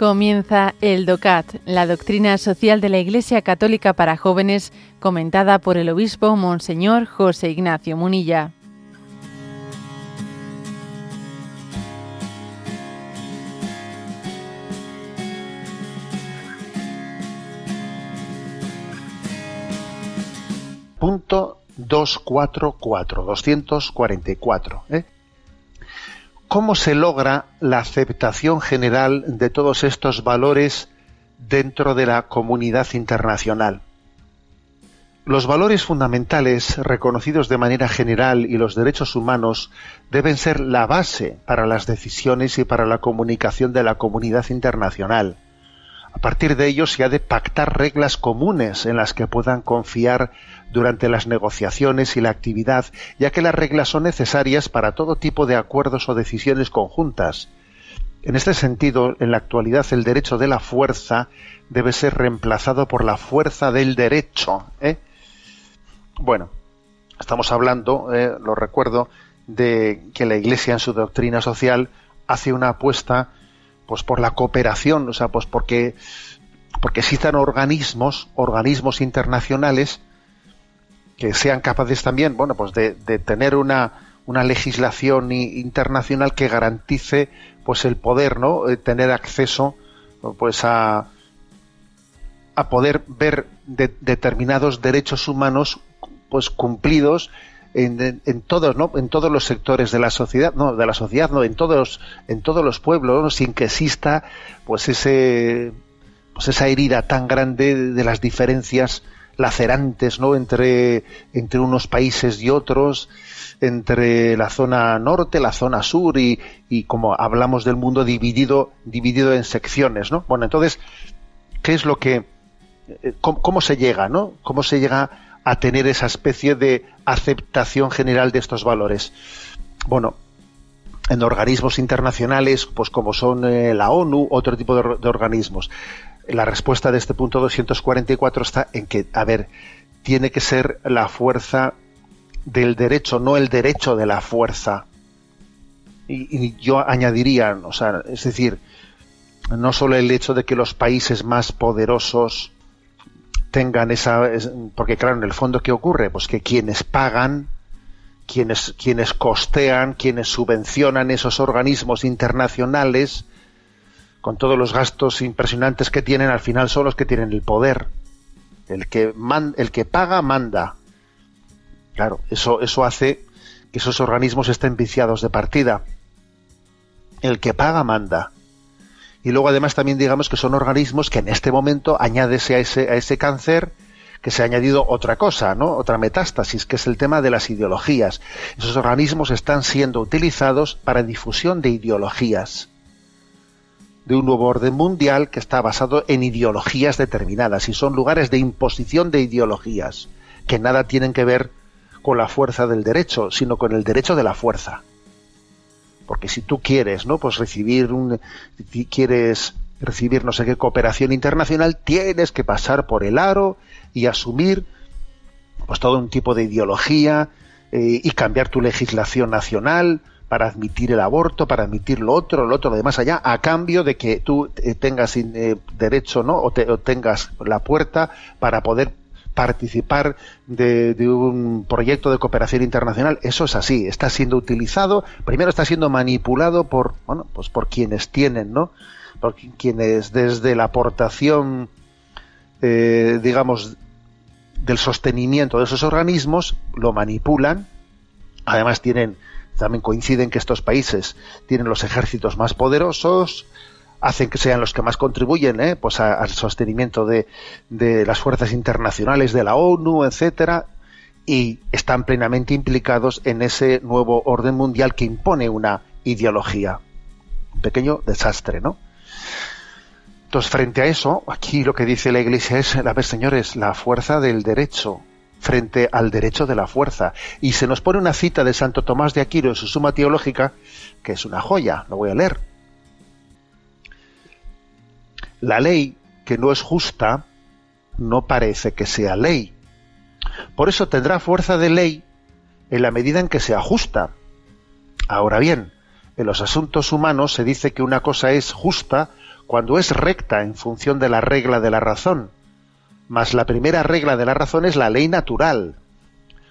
Comienza el DOCAT, la doctrina social de la Iglesia Católica para jóvenes, comentada por el obispo Monseñor José Ignacio Munilla. Punto 244, 244. ¿eh? ¿Cómo se logra la aceptación general de todos estos valores dentro de la comunidad internacional? Los valores fundamentales reconocidos de manera general y los derechos humanos deben ser la base para las decisiones y para la comunicación de la comunidad internacional. A partir de ello se ha de pactar reglas comunes en las que puedan confiar durante las negociaciones y la actividad, ya que las reglas son necesarias para todo tipo de acuerdos o decisiones conjuntas. En este sentido, en la actualidad el derecho de la fuerza debe ser reemplazado por la fuerza del derecho. ¿eh? Bueno, estamos hablando, eh, lo recuerdo, de que la Iglesia en su doctrina social hace una apuesta pues por la cooperación, o sea, pues porque porque existan organismos, organismos internacionales que sean capaces también, bueno, pues de, tener una, una legislación internacional que garantice pues el poder, ¿no? Eh, tener acceso pues a, a poder ver determinados derechos humanos pues cumplidos en, en, todos ¿no? en todos los sectores de la sociedad no de la sociedad no en todos en todos los pueblos sin que exista pues ese pues esa herida tan grande de las diferencias lacerantes ¿no? entre, entre unos países y otros, entre la zona norte, la zona sur y, y como hablamos del mundo dividido, dividido en secciones. ¿no? Bueno, entonces, ¿qué es lo que, eh, cómo, se llega, ¿no? ¿Cómo se llega a tener esa especie de aceptación general de estos valores? Bueno, en organismos internacionales, pues como son eh, la ONU, otro tipo de organismos la respuesta de este punto 244 está en que, a ver, tiene que ser la fuerza del derecho, no el derecho de la fuerza. Y, yo añadiría, o sea, es decir, no solo el hecho de que los países más poderosos tengan esa, porque claro, en el fondo qué ocurre, pues que quienes pagan, quienes quienes costean, quienes subvencionan esos organismos internacionales, con todos los gastos impresionantes que tienen, al final son los que tienen el poder. El que, el que paga, manda. Claro, eso, eso hace que esos organismos estén viciados de partida. El que paga, manda. Y luego además también digamos que son organismos que en este momento añádese a ese, a ese cáncer que se ha añadido otra cosa, ¿no? Otra metástasis, que es el tema de las ideologías. Esos organismos están siendo utilizados para difusión de ideologías de un nuevo orden mundial que está basado en ideologías determinadas y son lugares de imposición de ideologías que nada tienen que ver con la fuerza del derecho, sino con el derecho de la fuerza. Porque si tú quieres, ¿no? Pues recibir un quieres recibir no sé qué cooperación internacional, tienes que pasar por el aro y asumir pues todo un tipo de ideología eh, y cambiar tu legislación nacional para admitir el aborto, para admitir lo otro, lo otro, de más allá, a cambio de que tú eh, tengas eh, derecho, ¿no? O, tengas la puerta para poder participar de, un proyecto de cooperación internacional. Eso es así, está siendo utilizado, primero está siendo manipulado por, bueno, pues por quienes tienen, ¿no? Por quienes desde la aportación, eh, digamos, del sostenimiento de esos organismos, lo manipulan, además tienen también coinciden que estos países tienen los ejércitos más poderosos, hacen que sean los que más contribuyen ¿eh? pues al sostenimiento de, las fuerzas internacionales de la ONU, etcétera, y están plenamente implicados en ese nuevo orden mundial que impone una ideología. Un pequeño desastre, ¿no? Entonces, frente a eso, aquí lo que dice la Iglesia es, a ver, señores, la fuerza del derecho, frente al derecho de la fuerza. Y se nos pone una cita de Santo Tomás de Aquino en su Suma Teológica, que es una joya, lo voy a leer. La ley que no es justa no parece que sea ley. Por eso tendrá fuerza de ley en la medida en que sea justa. Ahora bien, en los asuntos humanos se dice que una cosa es justa cuando es recta en función de la regla de la razón. Mas la primera regla de la razón es la ley natural.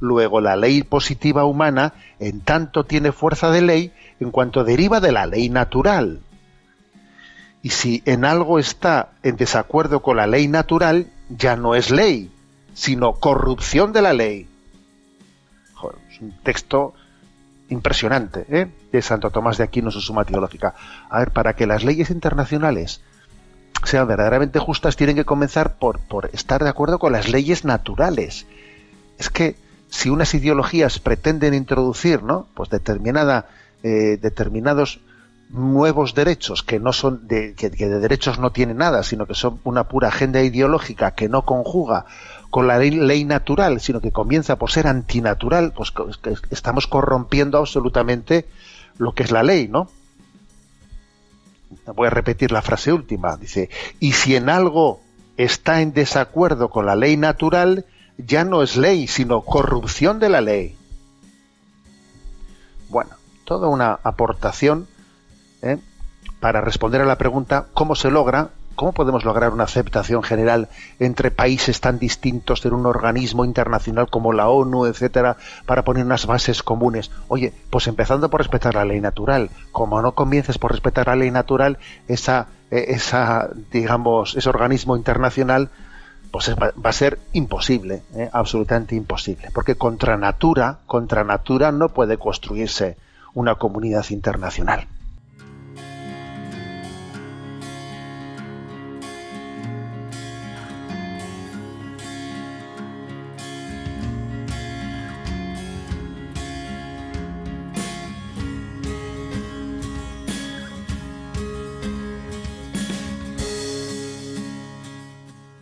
Luego la ley positiva humana en tanto tiene fuerza de ley en cuanto deriva de la ley natural. Y si en algo está en desacuerdo con la ley natural, ya no es ley, sino corrupción de la ley. es un texto impresionante ¿eh? de Santo Tomás de Aquino, su suma teológica. A ver, para que las leyes internacionales sean verdaderamente justas, tienen que comenzar por, por estar de acuerdo con las leyes naturales. Es que si unas ideologías pretenden introducir, ¿no? Pues determinada, eh, determinados nuevos derechos que no son de, que, de derechos no tienen nada, sino que son una pura agenda ideológica que no conjuga con la ley, natural, sino que comienza por ser antinatural, pues estamos corrompiendo absolutamente lo que es la ley, ¿no? Voy a repetir la frase última. Dice, y si en algo está en desacuerdo con la ley natural, ya no es ley, sino corrupción de la ley. Bueno, toda una aportación ¿eh? para responder a la pregunta cómo se logra, cómo podemos lograr una aceptación general entre países tan distintos en un organismo internacional como la ONU, etcétera, para poner unas bases comunes. Oye, pues empezando por respetar la ley natural. Como no comiences por respetar la ley natural, esa, eh, esa digamos, ese organismo internacional pues va, a ser imposible, ¿eh? absolutamente imposible, porque contra natura, contra natura no puede construirse una comunidad internacional.